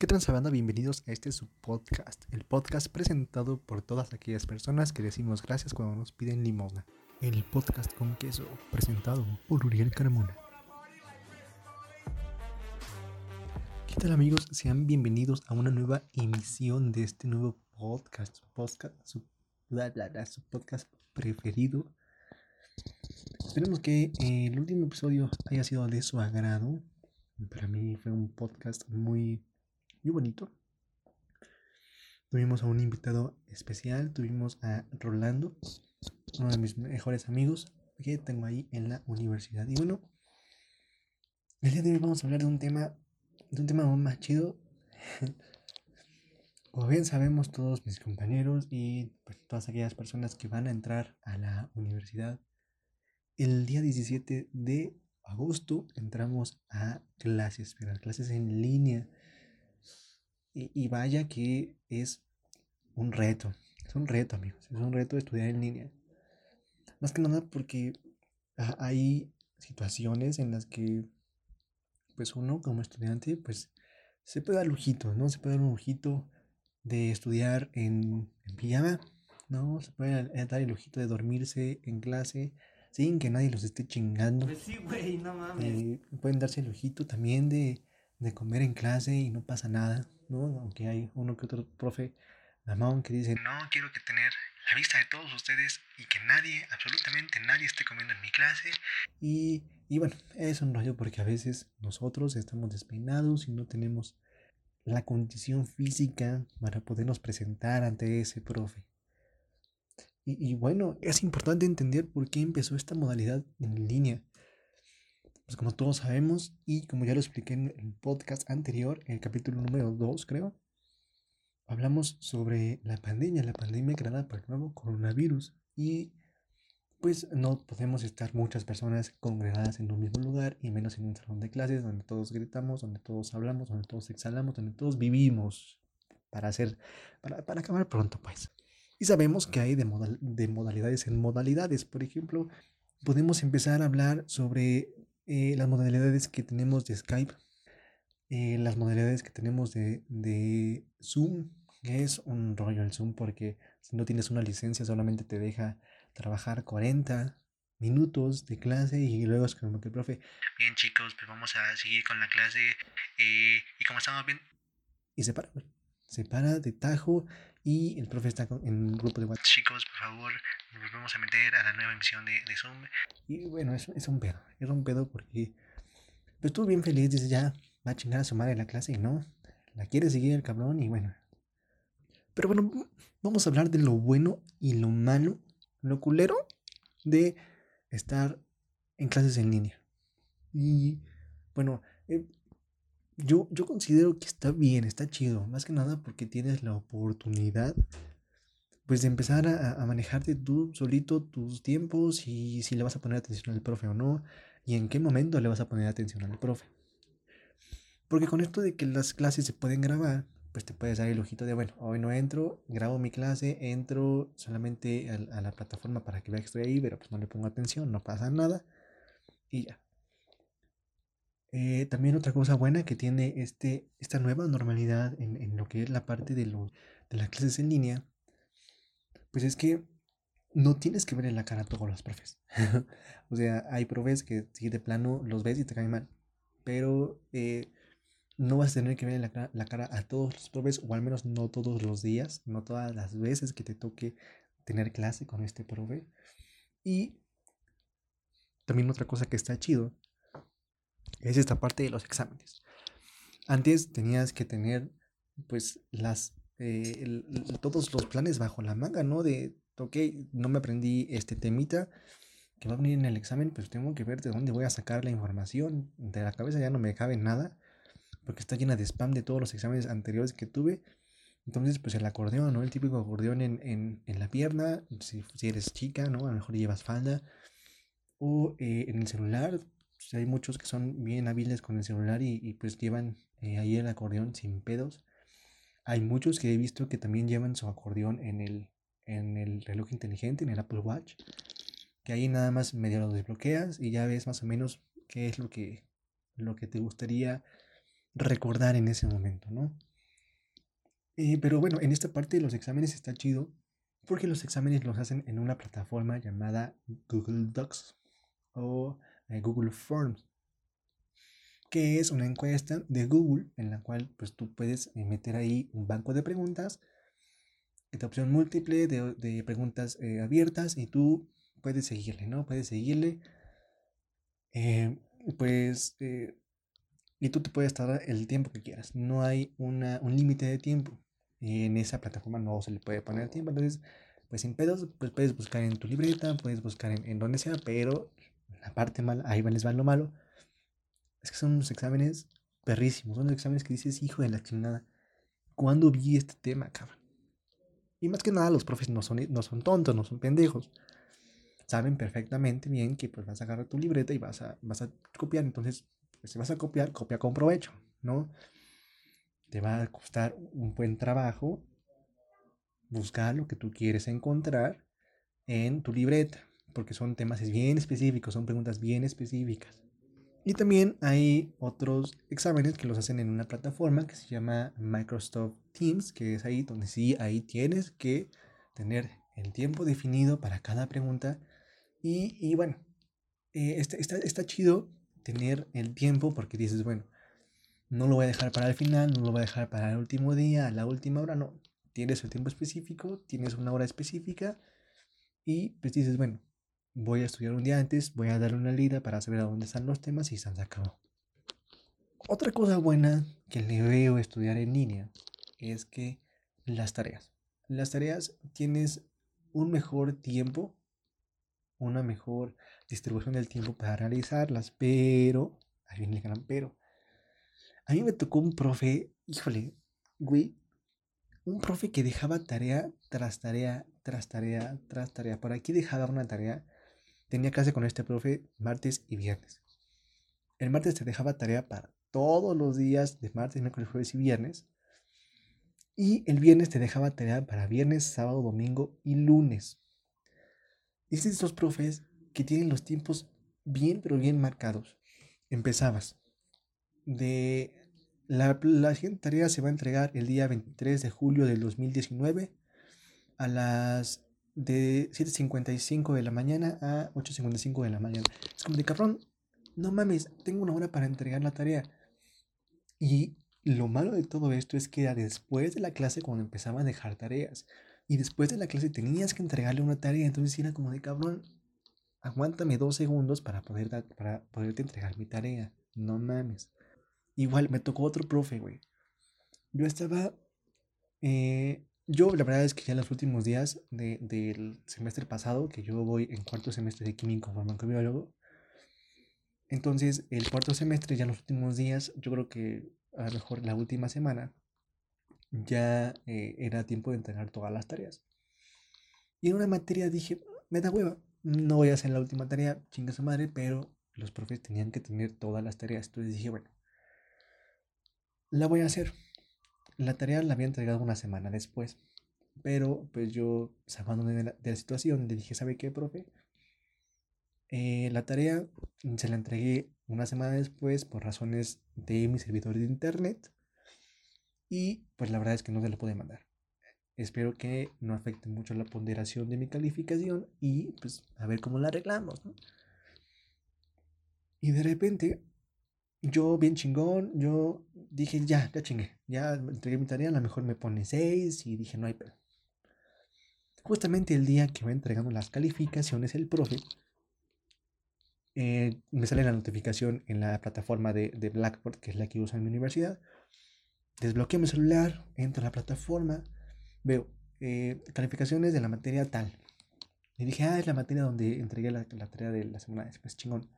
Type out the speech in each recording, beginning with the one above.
¿Qué transabanda? Bienvenidos a este su podcast, el podcast presentado por todas aquellas personas que decimos gracias cuando nos piden limosna. El podcast con queso, presentado por Uriel Carmona. ¿Qué tal amigos? Sean bienvenidos a una nueva emisión de este nuevo podcast, podcast su, su podcast preferido. Esperemos que el último episodio haya sido de su agrado. Para mí fue un podcast muy muy bonito. Tuvimos a un invitado especial, tuvimos a Rolando, uno de mis mejores amigos que tengo ahí en la universidad. Y bueno, el día de hoy vamos a hablar de un tema, de un tema más chido. Como bien sabemos todos mis compañeros y pues, todas aquellas personas que van a entrar a la universidad, el día 17 de agosto entramos a clases, pero clases en línea. Y, vaya que es un reto, es un reto amigos, es un reto estudiar en línea. Más que nada porque hay situaciones en las que pues uno como estudiante pues se puede dar lujito, ¿no? Se puede dar un lujito de estudiar en, en pijama, ¿no? Se puede dar el lujito de dormirse en clase sin que nadie los esté chingando. Pues sí, güey, no mames. Eh, pueden darse el lujito también de, de comer en clase y no pasa nada. ¿No? Aunque hay uno que otro profe mamón que dice, no, quiero que tener la vista de todos ustedes y que nadie, absolutamente nadie esté comiendo en mi clase. Y, y bueno, es un rollo porque a veces nosotros estamos despeinados y no tenemos la condición física para podernos presentar ante ese profe. Y, y, bueno, es importante entender por qué empezó esta modalidad en línea. Pues como todos sabemos y como ya lo expliqué en el podcast anterior, en el capítulo número 2 creo, hablamos sobre la pandemia, la pandemia creada por el nuevo coronavirus y pues no podemos estar muchas personas congregadas en un mismo lugar y menos en un salón de clases donde todos gritamos, donde todos hablamos, donde todos exhalamos, donde todos vivimos para hacer, para, para acabar pronto pues. Y sabemos que hay de, de modalidades en modalidades. Por ejemplo, podemos empezar a hablar sobre eh, las modalidades que tenemos de Skype, eh, las modalidades que tenemos de, de Zoom, que es un rollo el Zoom porque si no tienes una licencia solamente te deja trabajar 40 minutos de clase y luego es como que el profe, bien chicos, pues vamos a seguir con la clase eh, y como estamos bien, y se para, se para de tajo y el profe está en un grupo de WhatsApp. Chicos, por favor, nos vamos a meter a la nueva emisión de, de Zoom. Y bueno, es, es, un pedo. Es un pedo porque pues estuvo bien feliz. Dice, ya va a chingar a su madre la clase y no. La quiere seguir el cabrón y bueno. Pero bueno, vamos a hablar de lo bueno y lo malo, lo culero de estar en clases en línea. Y bueno, eh, yo, yo considero que está bien, está chido, más que nada porque tienes la oportunidad pues de empezar a, a, manejarte tú solito tus tiempos y si le vas a poner atención al profe o no y en qué momento le vas a poner atención al profe. Porque con esto de que las clases se pueden grabar, pues te puedes dar el ojito de, bueno, hoy no entro, grabo mi clase, entro solamente a, a la plataforma para que vea que estoy ahí, pero pues no le pongo atención, no pasa nada y ya. Eh, también otra cosa buena que tiene este, esta nueva normalidad en, en lo que es la parte de, lo, de las clases en línea, pues es que no tienes que ver en la cara a todos los profes. o sea, hay profes que si de plano los ves y te caen mal, pero eh, no vas a tener que ver en la cara, la cara a todos los profes, o al menos no todos los días, no todas las veces que te toque tener clase con este profe. Y también otra cosa que está chido es esta parte de los exámenes. Antes tenías que tener pues las eh, todos los planes bajo la manga, ¿no? De, ok, no me aprendí este temita que va a venir en el examen, pues tengo que ver de dónde voy a sacar la información. De la cabeza ya no me cabe nada, porque está llena de spam de todos los exámenes anteriores que tuve. Entonces, pues el acordeón, ¿no? El típico acordeón en, en, en la pierna, si, si, eres chica, ¿no? A lo mejor llevas falda. O eh, en el celular, pues, hay muchos que son bien hábiles con el celular y, y pues llevan eh, ahí el acordeón sin pedos. Hay muchos que he visto que también llevan su acordeón en el, en el reloj inteligente, en el Apple Watch. Que ahí nada más medio lo desbloqueas y ya ves más o menos qué es lo que, lo que te gustaría recordar en ese momento, ¿no? Eh, pero bueno, en esta parte de los exámenes está chido porque los exámenes los hacen en una plataforma llamada Google Docs o Google Forms, que es una encuesta de Google en la cual pues tú puedes eh, meter ahí un banco de preguntas, de opción múltiple, de, preguntas abiertas y tú puedes seguirle, ¿no? Puedes seguirle. pues y tú te puedes tardar el tiempo que quieras. No hay una, un límite de tiempo. En esa plataforma no se le puede poner tiempo. Entonces, pues sin pedos, pues puedes buscar en tu libreta, puedes buscar en, en donde sea, pero la parte mala, ahí les va lo malo. Es que son unos exámenes perrísimos. Son los exámenes que dices, hijo de la chingada. ¿Cuándo vi este tema, cabrón? Y más que nada, los profes no son, no son tontos, no son pendejos. Saben perfectamente bien que pues vas a agarrar tu libreta y vas a, vas a copiar. Entonces, pues, si vas a copiar, copia con provecho, ¿no? Te va a costar un buen trabajo buscar lo que tú quieres encontrar en tu libreta, porque son temas bien específicos, son preguntas bien específicas. Y también hay otros exámenes que los hacen en una plataforma que se llama Microsoft Teams, que es ahí donde sí, ahí tienes que tener el tiempo definido para cada pregunta. Y, y bueno, eh, está, está, está, chido tener el tiempo porque dices, bueno, no lo voy a dejar para el final, no lo voy a dejar para el último día, la última hora, no. Tienes el tiempo específico, tienes una hora específica y pues dices, bueno, voy a estudiar un día antes, voy a darle una lida para saber a dónde están los temas y se han acabó. Otra cosa buena que le veo estudiar en línea es que las tareas. Las tareas tienes un mejor tiempo, una mejor distribución del tiempo para realizarlas, pero, gran pero. A mí me tocó un profe, híjole, güey, un profe que dejaba tarea tras tarea, tras tarea, tras tarea. Por aquí dejaba una tarea. Tenía clase con este profe martes y viernes. El martes te dejaba tarea para todos los días de martes, miércoles, jueves y viernes. Y el viernes te dejaba tarea para viernes, sábado, domingo y lunes. Y estos profes que tienen los tiempos bien, pero bien marcados. Empezabas. De la, la siguiente tarea se va a entregar el día 23 de julio del 2019 a las de 7.55 de la mañana a 8.55 de la mañana. Es como de cabrón, no mames, tengo una hora para entregar la tarea. Y lo malo de todo esto es que era después de la clase cuando empezaba a dejar tareas. Y después de la clase tenías que entregarle una tarea. Entonces era como de cabrón, aguántame dos segundos para, poder para poderte entregar mi tarea. No mames. Igual me tocó otro profe, güey. Yo estaba... Eh, yo la verdad es que ya en los últimos días del semestre pasado, que yo voy en cuarto semestre de químico farmacobiólogo, entonces el cuarto semestre ya en los últimos días, yo creo que a lo mejor la última semana, ya eh, era tiempo de entregar todas las tareas. Y en una materia dije, me hueva, no voy a hacer la última tarea, chinga su madre, pero los profes tenían que tener todas las tareas. Entonces dije, bueno, la voy a hacer. La tarea la había entregado una semana después, pero pues yo, sacándome de la, de la situación, le dije, ¿sabe qué, profe? Eh, la tarea se la entregué una semana después por razones de mi servidor de internet y pues la verdad es que no se la pude mandar. Espero que no afecte mucho la ponderación de mi calificación y pues a ver cómo la arreglamos. Y de repente, yo bien chingón, yo dije, ya, ya chingué, ya entregué mi tarea, a lo mejor me pone 6 y dije, no hay pedo. Justamente el día que va entregando las calificaciones, el profe, eh, me sale la notificación en la plataforma de, de Blackboard, que es la que uso en mi universidad. Desbloqueo mi celular, entro a la plataforma veo eh, calificaciones de la materia tal. Y dije, ah, es la materia donde entregué la, la tarea de la semana después, chingón.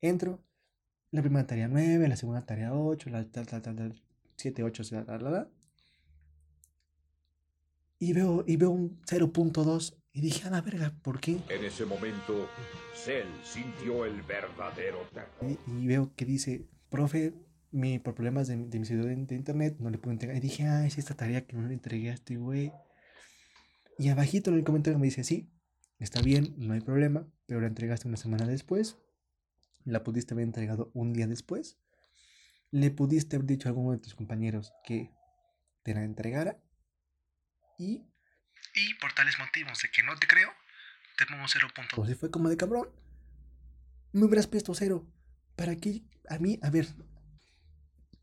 Entro, la primera tarea 9, la segunda tarea 8, la tal, tal, tal, tal 7, 8, la, la, la, Y veo, y veo un 0.2 y dije, a la verga, ¿por qué? En ese momento, Cell sintió el verdadero terror. Y, y veo que dice, profe, mi, por problemas de, de mi servidor de, internet, no le pude entregar. Y dije, ah, es esta tarea que no le entregué a este güey. Y abajito en el comentario me dice, sí, está bien, no hay problema, pero la entregaste una semana después. La pudiste haber entregado un día después. Le pudiste haber dicho a alguno de tus compañeros que te la entregara y, y por tales motivos de que no te creo, te pongo 0.2. Y fue como de cabrón. Me hubieras puesto cero. ¿Para qué? A mí, a ver,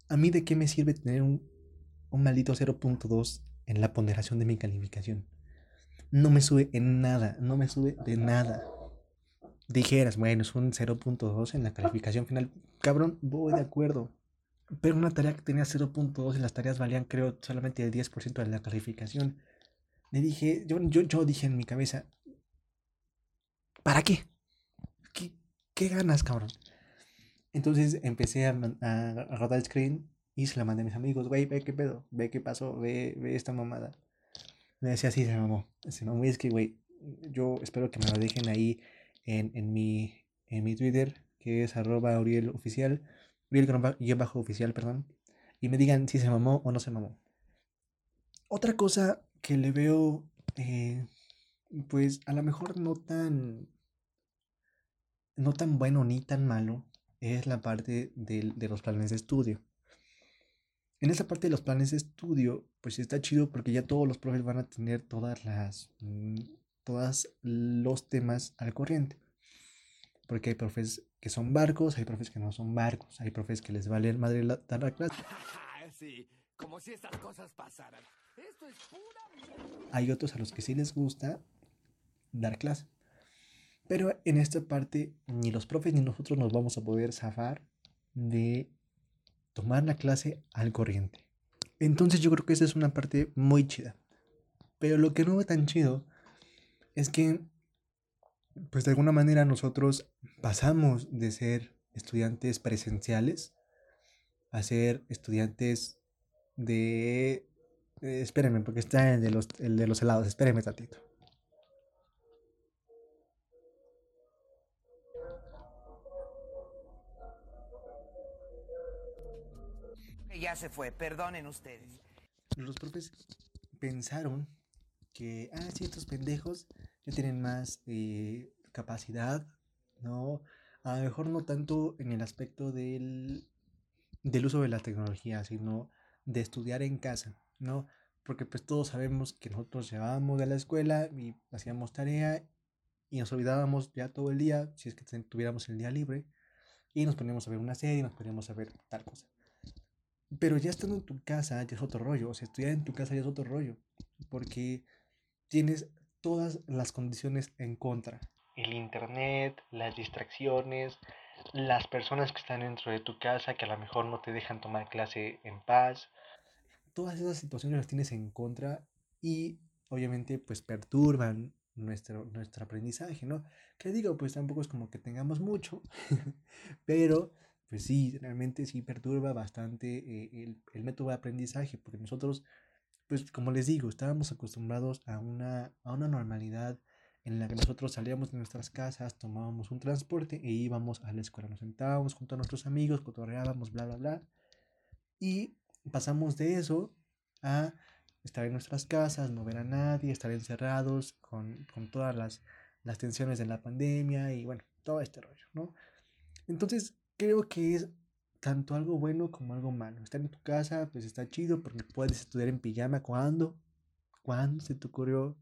¿a mí de qué me sirve tener un, un maldito 0.2 en la ponderación de mi calificación? No me sube en nada, no me sube de nada. Dijeras, bueno, es un 0.2 en la calificación final. Cabrón, voy de acuerdo. Pero una tarea que tenía 0.2 y las tareas valían, creo, solamente el 10% de la calificación. Le dije, yo, yo, yo dije en mi cabeza, ¿para qué? ¿Qué, qué ganas, cabrón? Entonces empecé a, a, rodar el screen y se la mandé a mis amigos, güey, ve qué pedo, ve qué pasó, ve, ve esta mamada. Me decía, sí, se mamó. Se mamó y es que, güey, yo espero que me lo dejen ahí en, en, mi, en mi Twitter, que es arroba Uriel Oficial, Uriel bajo oficial, perdón, y me digan si se mamó o no se mamó. Otra cosa que le veo, eh, pues a lo mejor no tan, no tan bueno ni tan malo, es la parte de, de los planes de estudio. En esa parte de los planes de estudio, pues está chido porque ya todos los profes van a tener todas las, mm, todos los temas al corriente. Porque hay profes que son barcos, hay profes que no son barcos, hay profes que les vale madre la, dar la clase. sí, como si estas cosas pasaran. Esto es pura Hay otros a los que sí les gusta dar clase. Pero en esta parte ni los profes ni nosotros nos vamos a poder zafar de tomar la clase al corriente. Entonces yo creo que esa es una parte muy chida. Pero lo que no ve tan chido es que, pues de alguna manera nosotros pasamos de ser estudiantes presenciales a ser estudiantes de... Eh, espérenme, porque está el de los, el de los helados. Espérenme tantito. Ya se fue, perdonen ustedes. Los profes pensaron que, ah, sí, estos pendejos ya tienen más eh, capacidad, ¿no? A lo mejor no tanto en el aspecto del, del uso de la tecnología, sino de estudiar en casa, ¿no? Porque pues todos sabemos que nosotros llegábamos de la escuela y hacíamos tarea y nos olvidábamos ya todo el día, si es que tuviéramos el día libre, y nos poníamos a ver una serie, nos poníamos a ver tal cosa. Pero ya estando en tu casa ya es otro rollo, o sea, estudiar en tu casa ya es otro rollo, porque tienes todas las condiciones en contra. El internet, las distracciones, las personas que están dentro de tu casa que a lo mejor no te dejan tomar clase en paz. Todas esas situaciones las tienes en contra y obviamente pues perturban nuestro, nuestro aprendizaje, ¿no? Que digo, pues tampoco es como que tengamos mucho, pero pues sí, realmente sí perturba bastante eh, el, el, método de aprendizaje, porque nosotros, pues como les digo, estábamos acostumbrados a una, a una normalidad en la que nosotros salíamos de nuestras casas, tomábamos un transporte e íbamos a la escuela, nos sentábamos junto a nuestros amigos, cotorreábamos, bla, bla, bla, y pasamos de eso a estar en nuestras casas, no ver a nadie, estar encerrados con, con todas las, las tensiones de la pandemia y bueno, todo este rollo, ¿no? Entonces, creo que es tanto algo bueno como algo malo. Estar en tu casa, pues está chido porque puedes estudiar en pijama. ¿Cuándo? ¿Cuándo se te ocurrió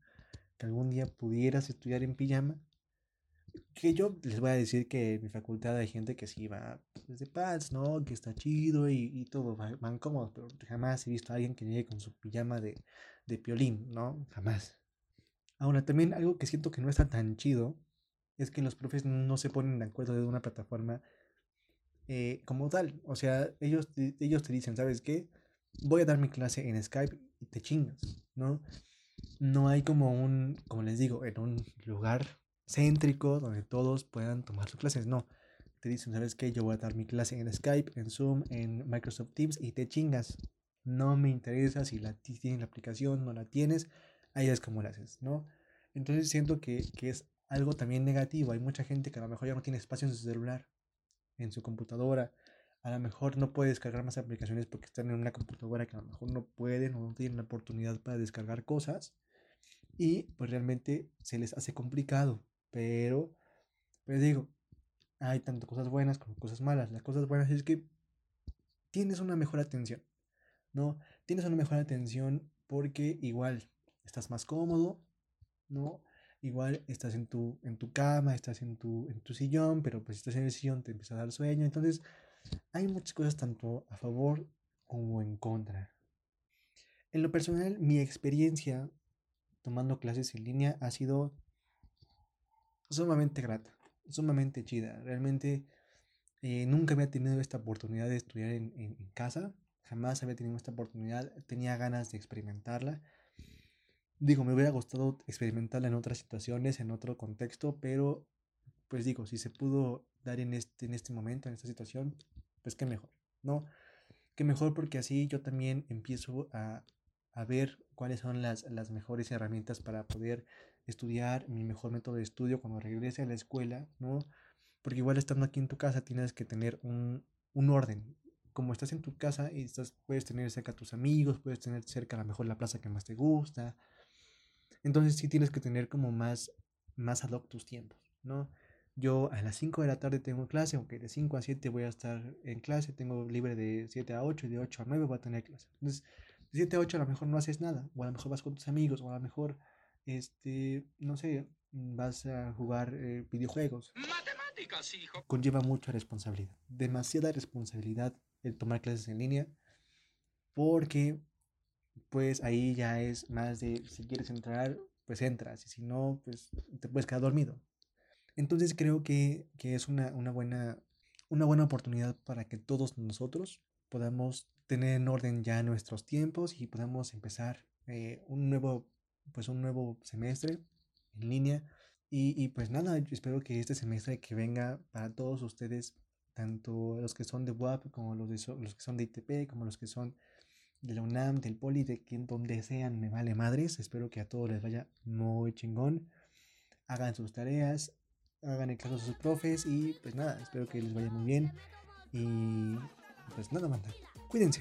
que algún día pudieras estudiar en pijama? Que yo les voy a decir que en mi facultad hay gente que sí va desde paz, ¿no? Que está chido y, y todo, van cómodos, pero jamás he visto a alguien que llegue con su pijama de, de piolín, ¿no? Jamás. Ahora, también algo que siento que no está tan chido es que los profes no se ponen de acuerdo de una plataforma eh, como tal. O sea, ellos, ellos te dicen, ¿sabes qué? Voy a dar mi clase en Skype y te chingas, ¿no? No hay como un, como les digo, en un lugar céntrico donde todos puedan tomar sus clases, no. Te dicen, ¿sabes qué? Yo voy a dar mi clase en Skype, en Zoom, en Microsoft Teams y te chingas. No me interesa si la tienes la aplicación, no la tienes, ahí es como la haces, ¿no? Entonces siento que, que es algo también negativo. Hay mucha gente que a lo mejor ya no tiene espacio en su celular en su computadora. A lo mejor no puede descargar más aplicaciones porque están en una computadora que a lo mejor no pueden o no tienen la oportunidad para descargar cosas. Y pues realmente se les hace complicado. Pero, pues digo, hay tanto cosas buenas como cosas malas. Las cosas buenas es que tienes una mejor atención. ¿no? Tienes una mejor atención porque igual estás más cómodo, ¿no? Igual estás en tu, en tu cama, estás en tu, en tu sillón, pero pues si estás en el sillón te empieza a dar sueño. Entonces, hay muchas cosas tanto a favor como en contra. En lo personal, mi experiencia tomando clases en línea ha sido sumamente grata, sumamente chida. Realmente eh, nunca había tenido esta oportunidad de estudiar en, en, casa, jamás había tenido esta oportunidad, tenía ganas de experimentarla. Digo, me hubiera gustado experimentarla en otras situaciones, en otro contexto, pero pues digo, si se pudo dar en este, en este momento, en esta situación, pues qué mejor, ¿no? Qué mejor porque así yo también empiezo a, a ver cuáles son las, las, mejores herramientas para poder estudiar, mi mejor método de estudio cuando regrese a la escuela, ¿no? Porque igual estando aquí en tu casa tienes que tener un, un orden. Como estás en tu casa y estás, puedes tener cerca a tus amigos, puedes tener cerca a lo mejor la plaza que más te gusta. Entonces sí tienes que tener como más, más ad hoc tus tiempos, ¿no? Yo a las 5 de la tarde tengo clase, aunque de 5 a 7 voy a estar en clase, tengo libre de 7 a 8 y de 8 a 9 voy a tener clase. Entonces, de 7 a 8 a lo mejor no haces nada, o a lo mejor vas con tus amigos, o a lo mejor, este, no sé, vas a jugar eh, videojuegos. Matemáticas, hijo. Conlleva mucha responsabilidad, demasiada responsabilidad el tomar clases en línea, porque pues ahí ya es más de si quieres entrar, pues entras, y si no, pues te puedes quedar dormido. Entonces creo que, que es una, una, buena, una buena oportunidad para que todos nosotros podamos tener en orden ya nuestros tiempos y podamos empezar eh, un, nuevo, pues un nuevo semestre en línea. Y, y, pues nada, espero que este semestre que venga para todos ustedes, tanto los que son de WAP como los, de los que son de ITP, como los que son de la UNAM, del Poli, de quien donde sean, me vale madres. Espero que a todos les vaya muy chingón. Hagan sus tareas, hagan el caso a sus profes y pues nada, espero que les vaya muy bien y pues nada, manda. Cuídense.